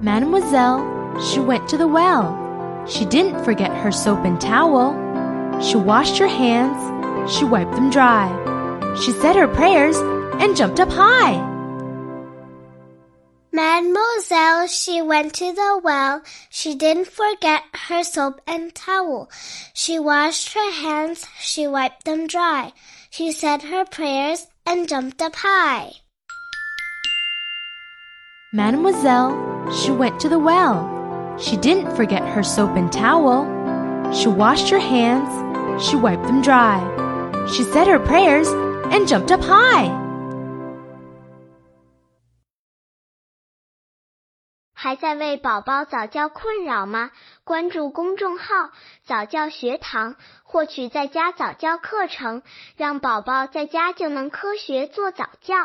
Mademoiselle, she went to the well. She didn't forget her soap and towel. She washed her hands, she wiped them dry. She said her prayers and jumped up high. Mademoiselle, she went to the well. She didn't forget her soap and towel. She washed her hands, she wiped them dry. She said her prayers and jumped up high. Mademoiselle, she went to the well. She didn't forget her soap and towel. She washed her hands, she wiped them dry. She said her prayers and jumped up high. 还在为宝宝早教困扰吗？关注公众号“早教学堂”，获取在家早教课程，让宝宝在家就能科学做早教。